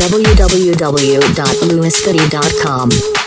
www.lewisgoody.com.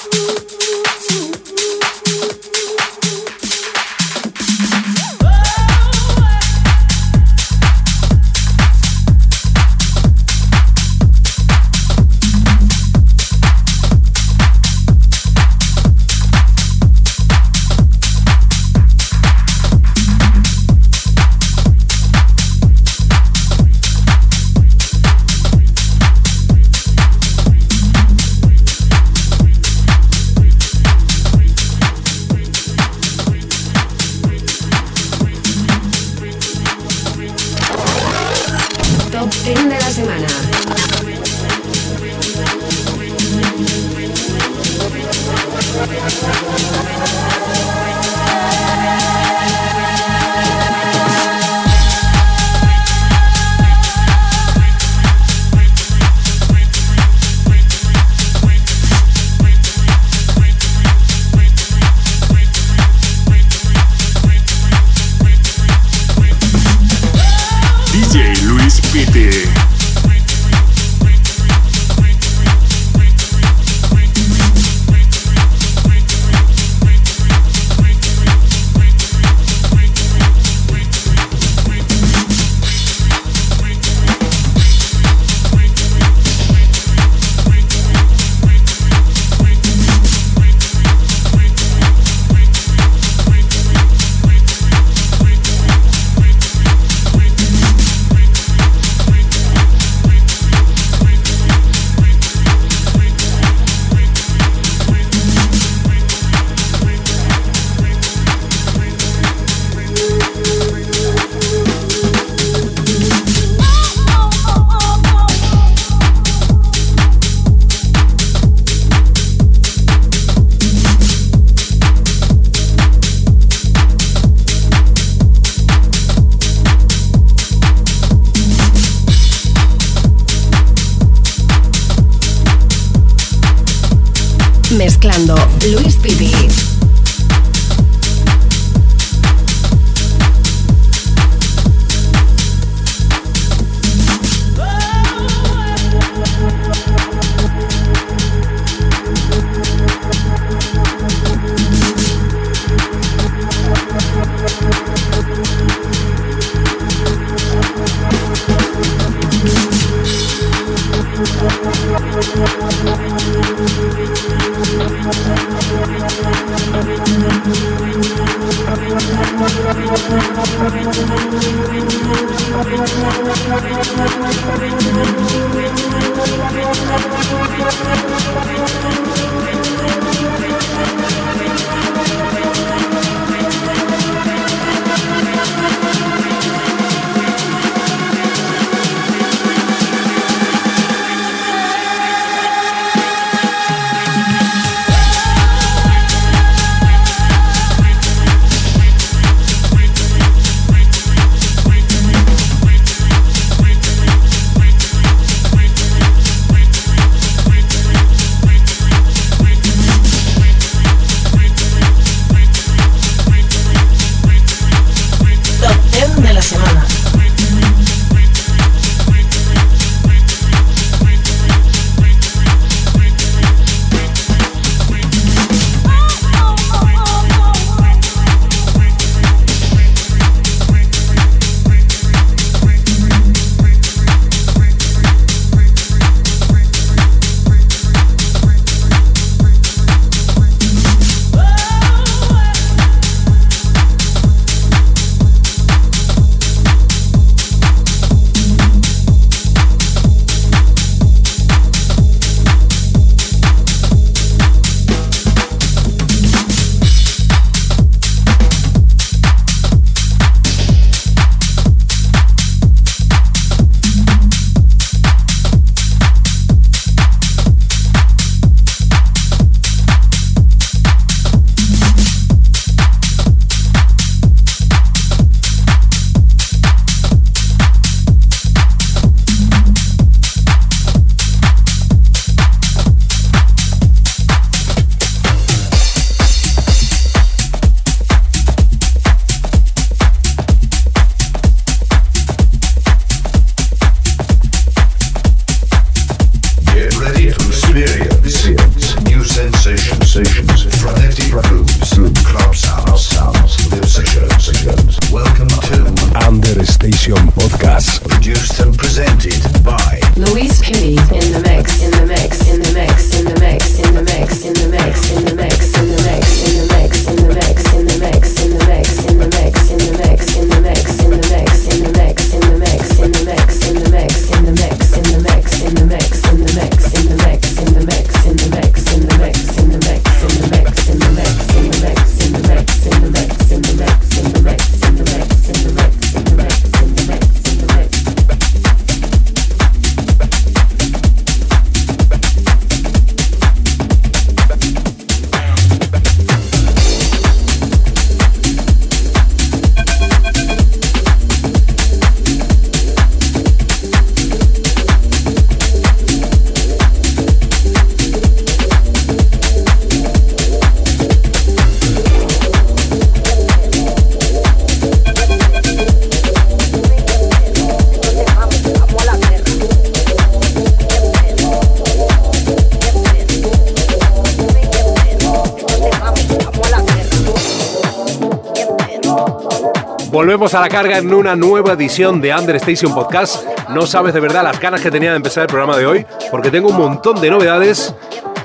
A la carga en una nueva edición de Understation Podcast. No sabes de verdad las ganas que tenía de empezar el programa de hoy, porque tengo un montón de novedades,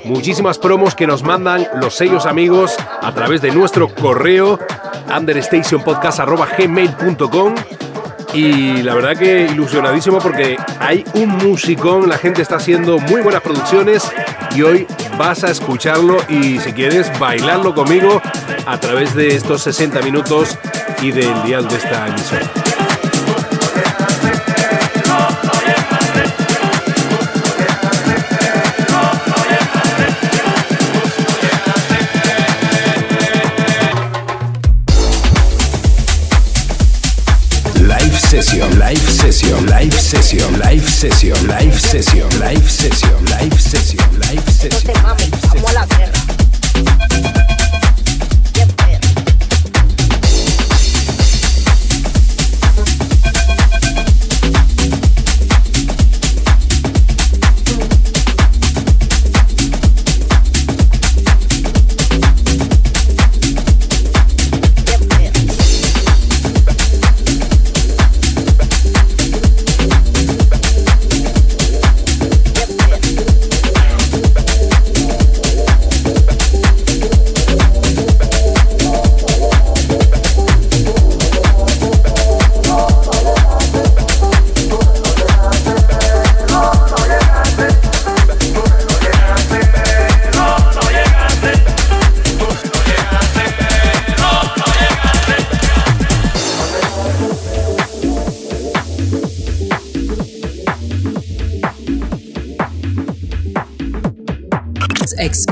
muchísimas promos que nos mandan los sellos amigos a través de nuestro correo understationpodcast.gmail.com y la verdad que ilusionadísimo porque hay un musicón, la gente está haciendo muy buenas producciones y hoy vas a escucharlo y si quieres bailarlo conmigo a través de estos 60 minutos y del dial de esta emisora. Live session, live session, live session, live session, live session, live session, live session, live session. mami, vamos a la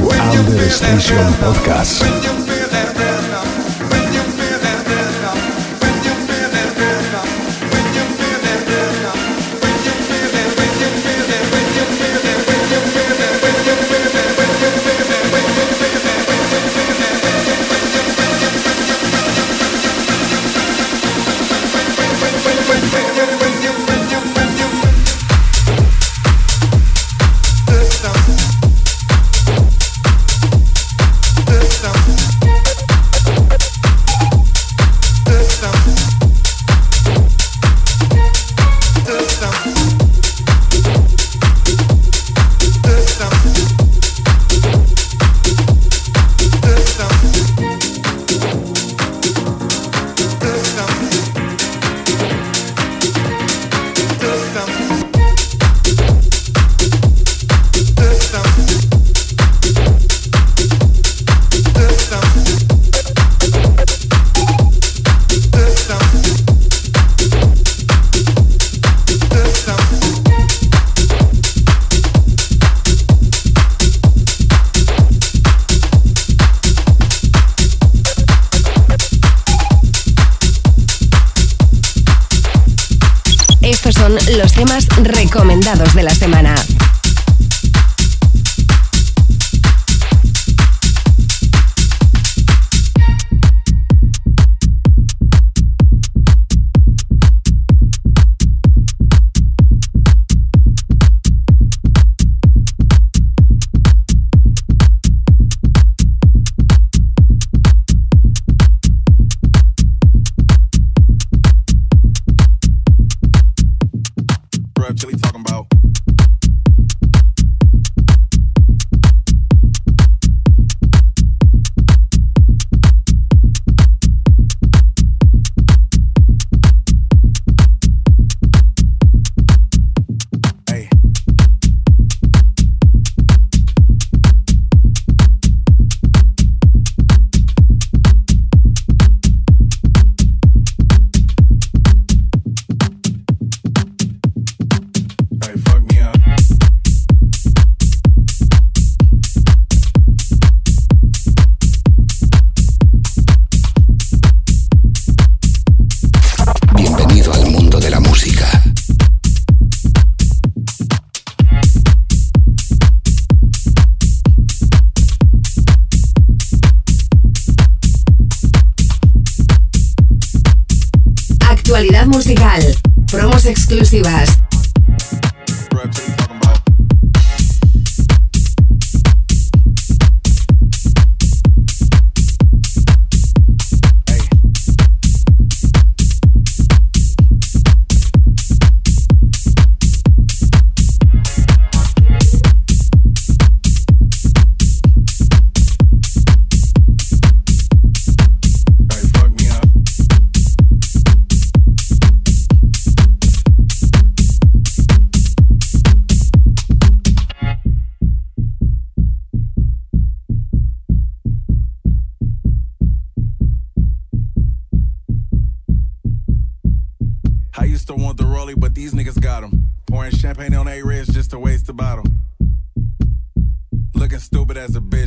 To Under Station Podcast.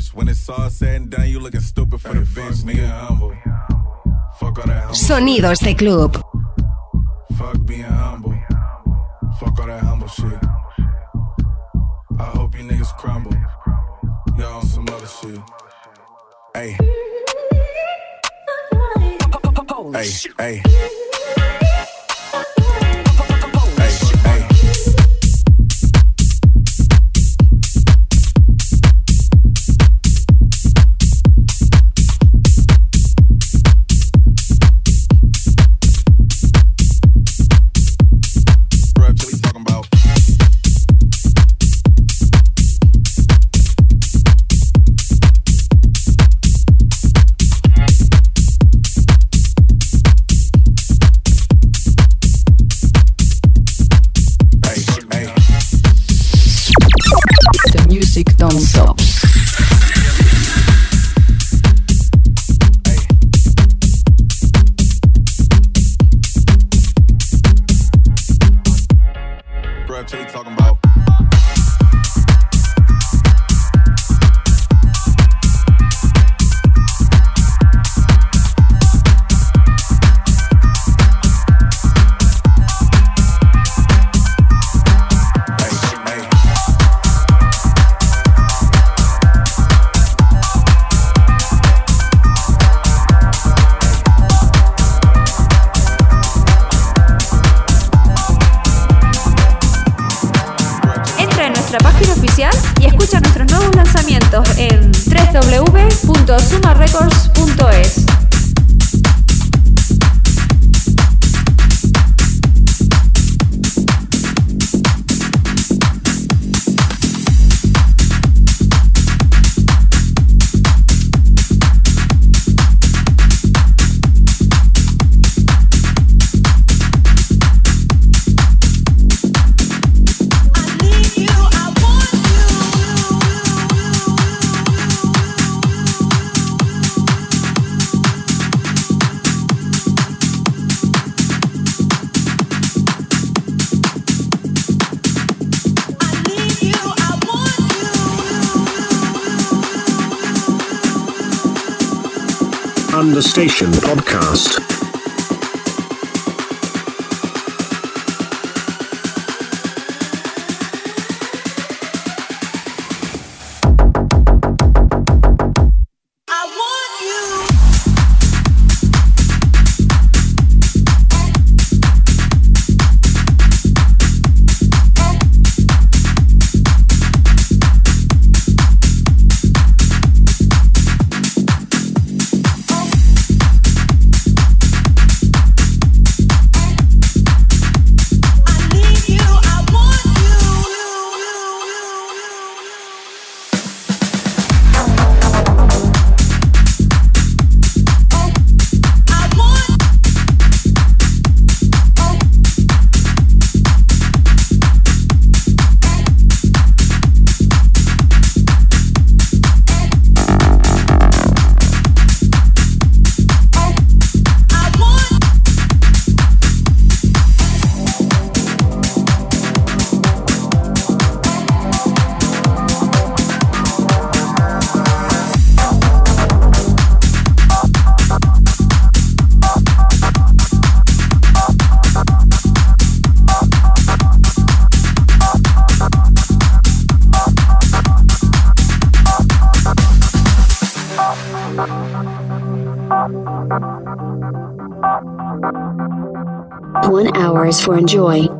bitch. When it's all said and done, you looking stupid for the bitch, nigga. Humble. Fuck all that humble. Sonidos de club. Fuck being humble. Fuck all that humble shit. I hope you niggas crumble. Y'all on some other shit. Hey. Hey, hey. Station Podcast. For enjoy.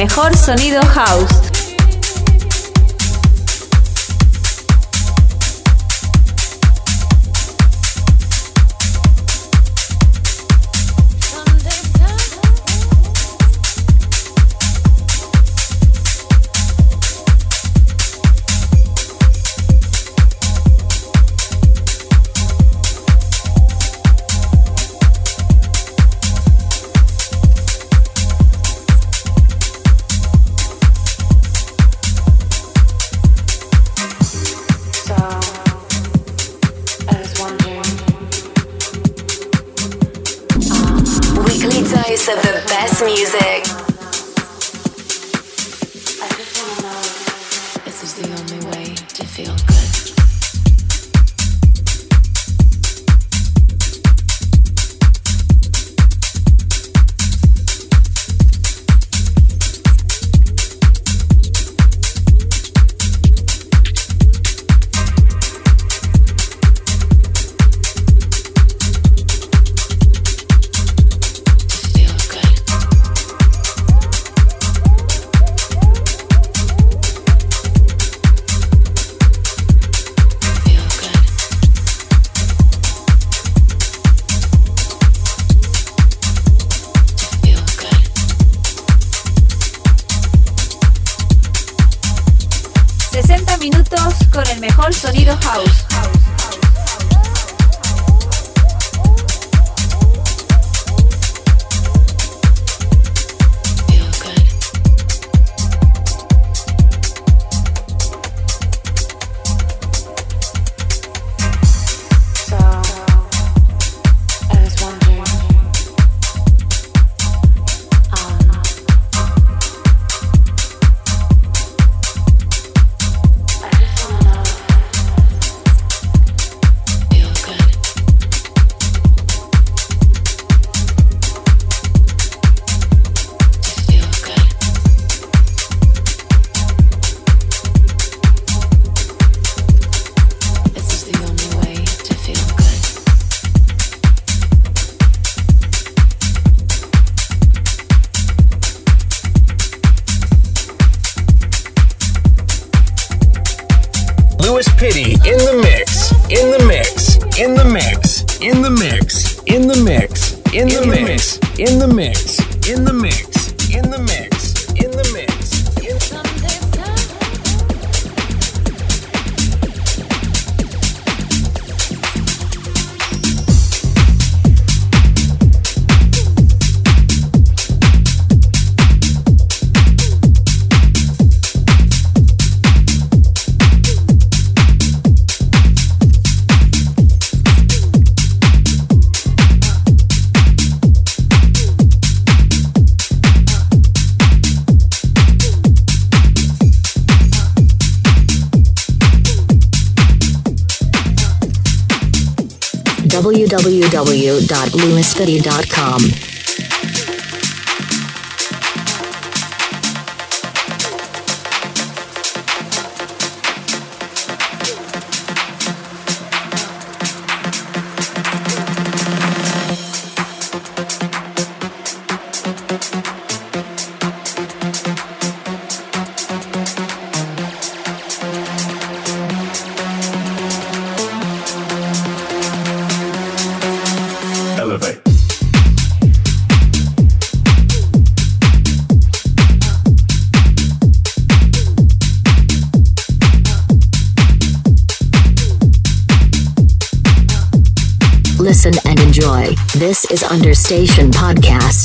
mejor sonido house. City in the mix, in the mix, in the mix, in the mix, in the mix, in the mix, in the mix, in the mix. www.lewisfitty.com. This is Understation Podcast.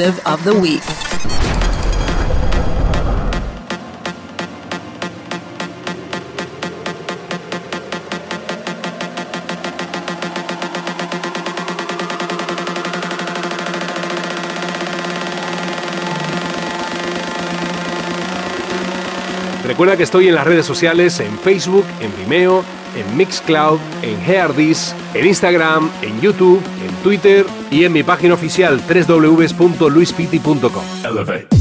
of the week. Recuerda que estoy en las redes sociales, en Facebook, en Vimeo, en Mixcloud, en Heardis, en Instagram, en YouTube, en Twitter y en mi página oficial www.luispiti.com.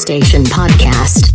Station Podcast.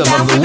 of the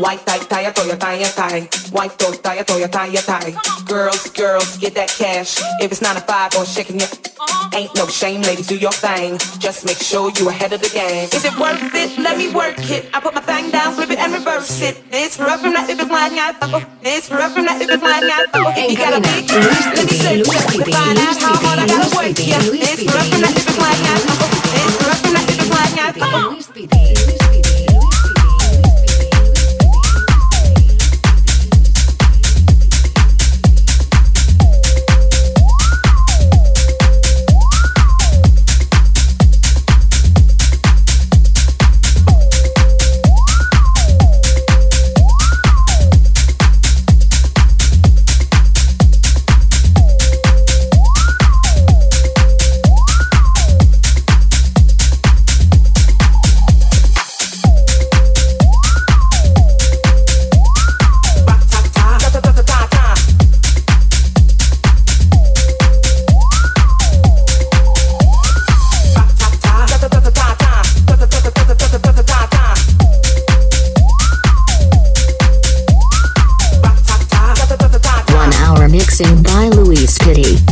White tie, tie, toya, tie, tie. White toe, tie, toya, tie, tie. Girls, girls, get that cash. If it's nine to five or shaking it, uh-huh. ain't no shame, ladies, do your thing. Just make sure you ahead of the game. Is it worth it? Let me work it. I put my thing down, flip it and reverse it. It's rough from that if it's mine, yeah, It's rough from that if it's mine, yeah, You got a big, let me search it to find out how hard I gotta work, yeah. It's rough from that if it's mine, yeah, It's rough from that if it's mine, yeah, Luis Piti. mixing by Louise Pitti.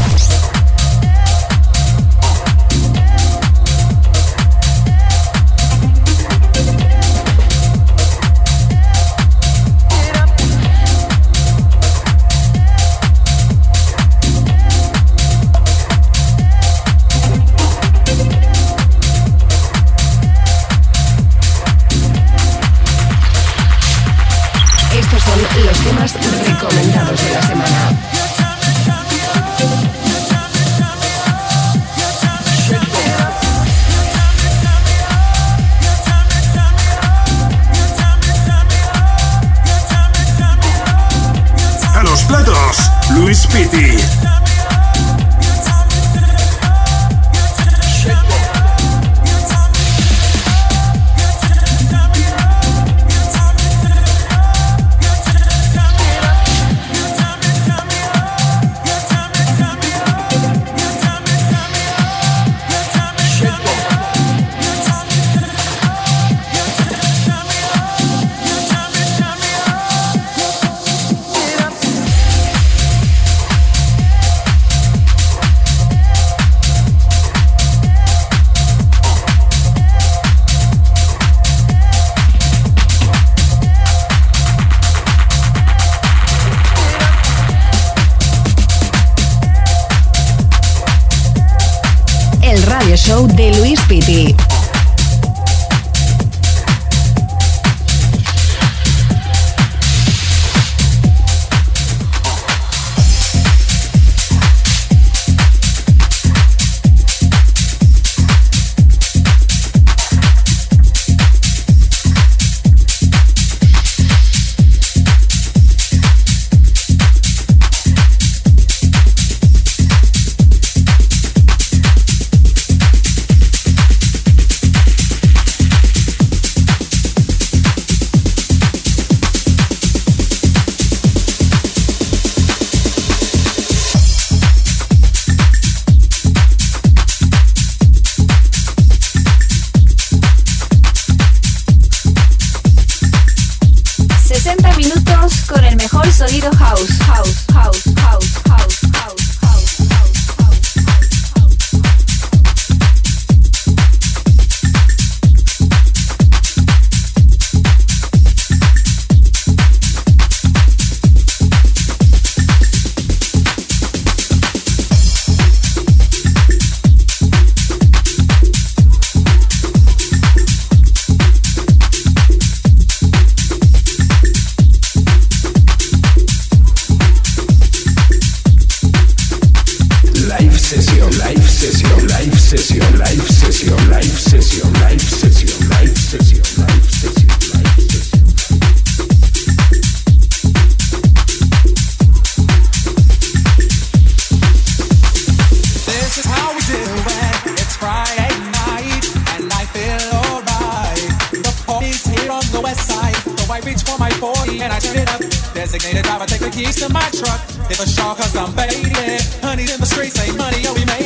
money, yo, we make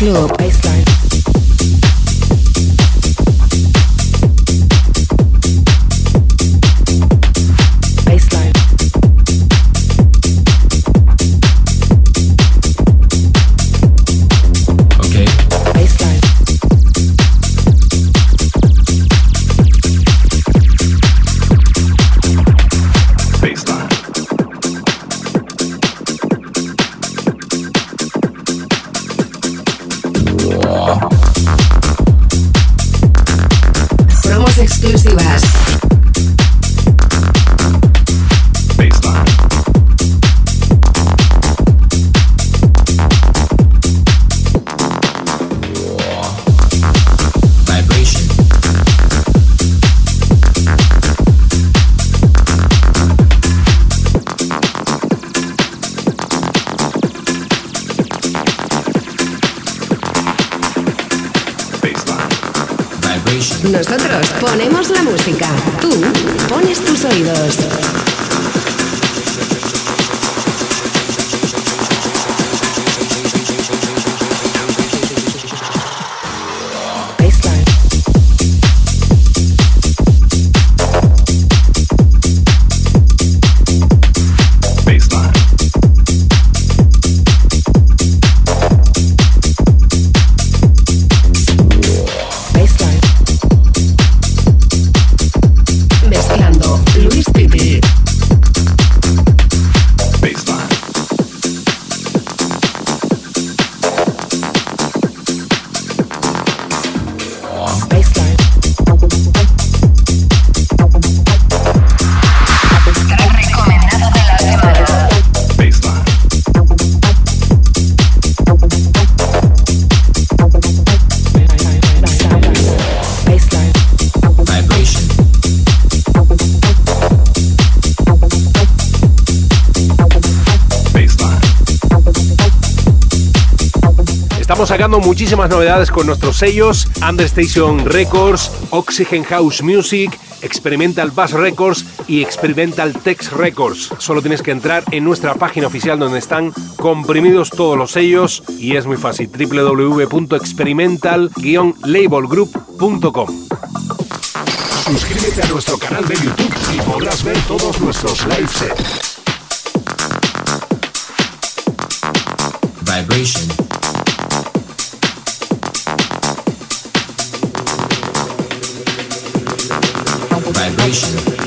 Клаб. estamos sacando muchísimas novedades con nuestros sellos, Understation Records, Oxygen House Music, Experimental Bass Records y Experimental Text Records. Solo tienes que entrar en nuestra página oficial donde están comprimidos todos los sellos y es muy fácil, www.experimental-labelgroup.com. Suscríbete a nuestro canal de YouTube y podrás ver todos nuestros live sets. Vibration. dois.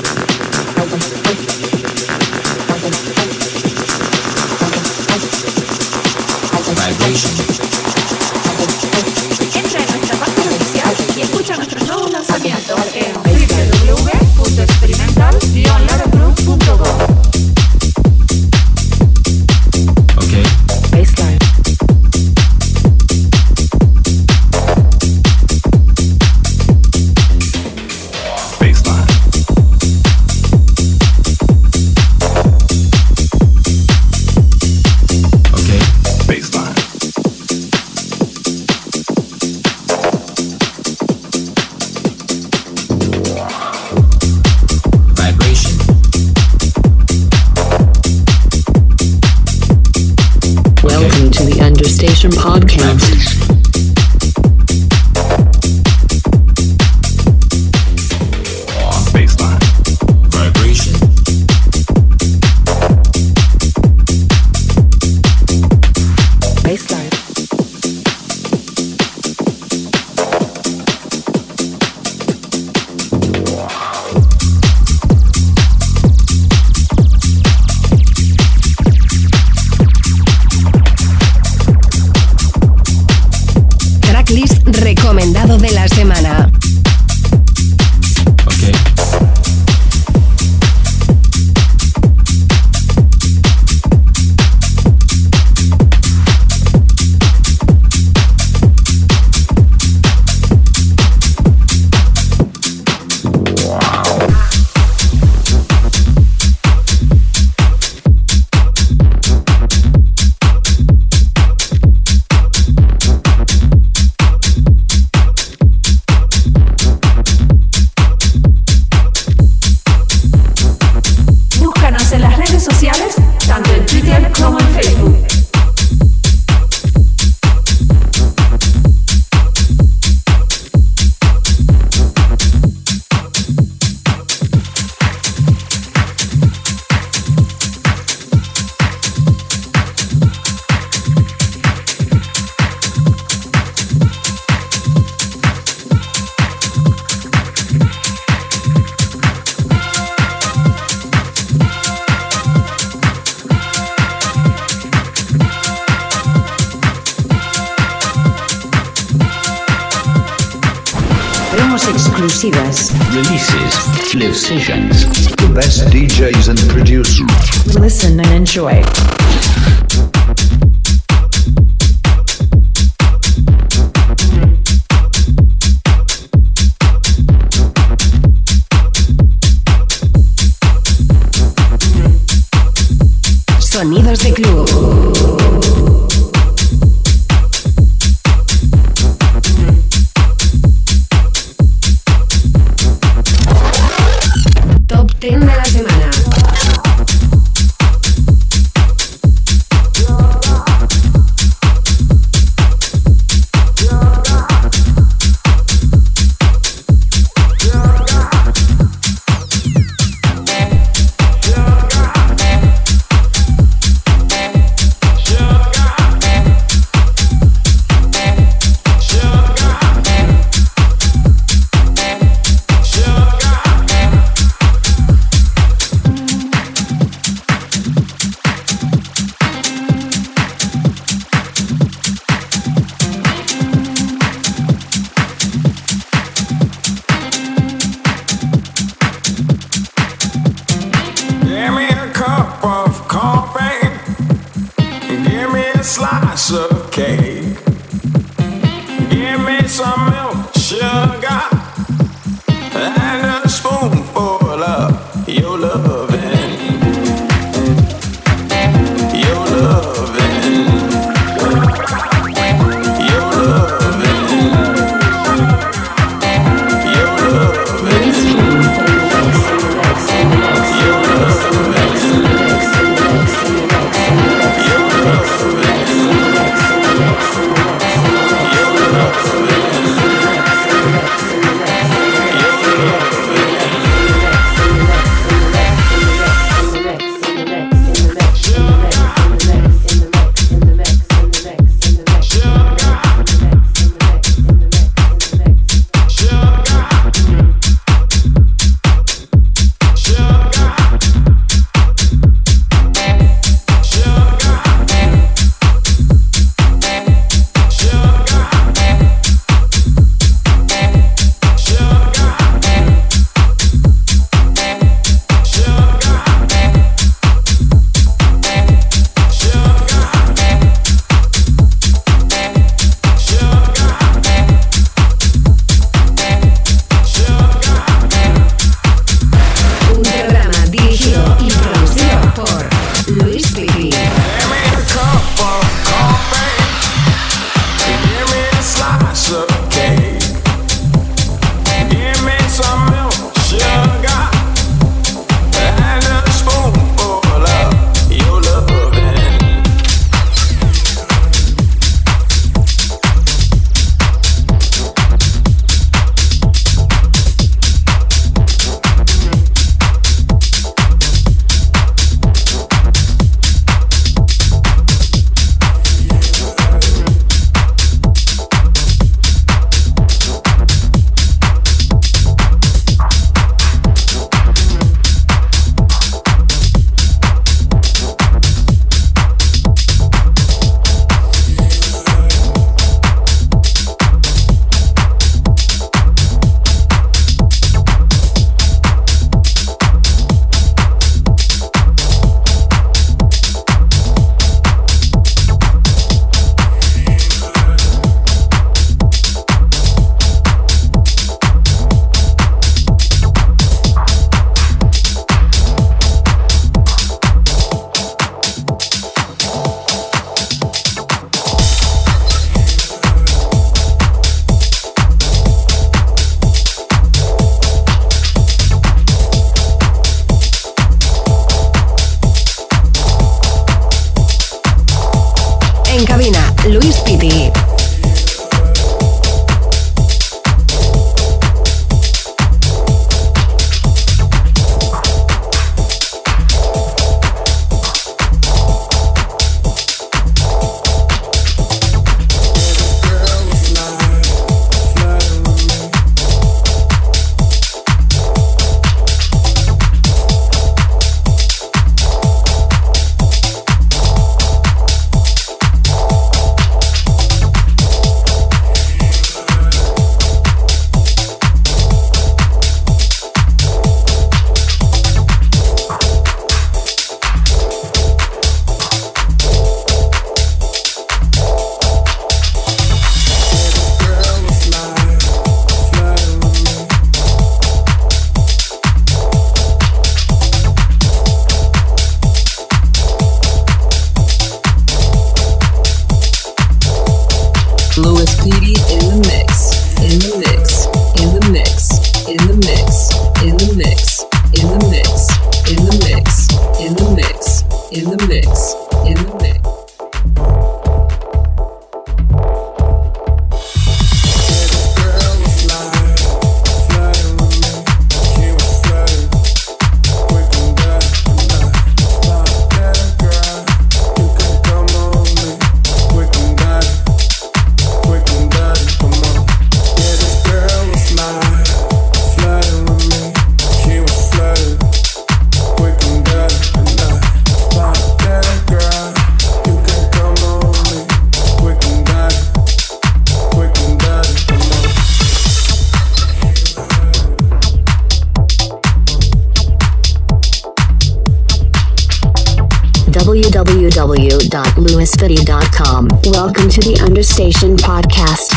Welcome to the Understation Podcast.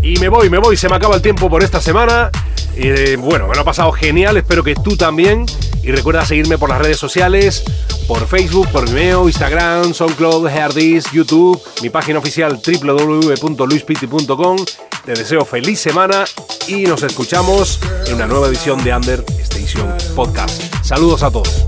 Y me voy, me voy, se me acaba el tiempo por esta semana. Eh, bueno, me lo ha pasado genial, espero que tú también. Y recuerda seguirme por las redes sociales, por Facebook, por Vimeo, Instagram, SoundCloud, Herdis, YouTube, mi página oficial www.luispiti.com. Te deseo feliz semana y nos escuchamos en una nueva edición de Under Station Podcast. Saludos a todos.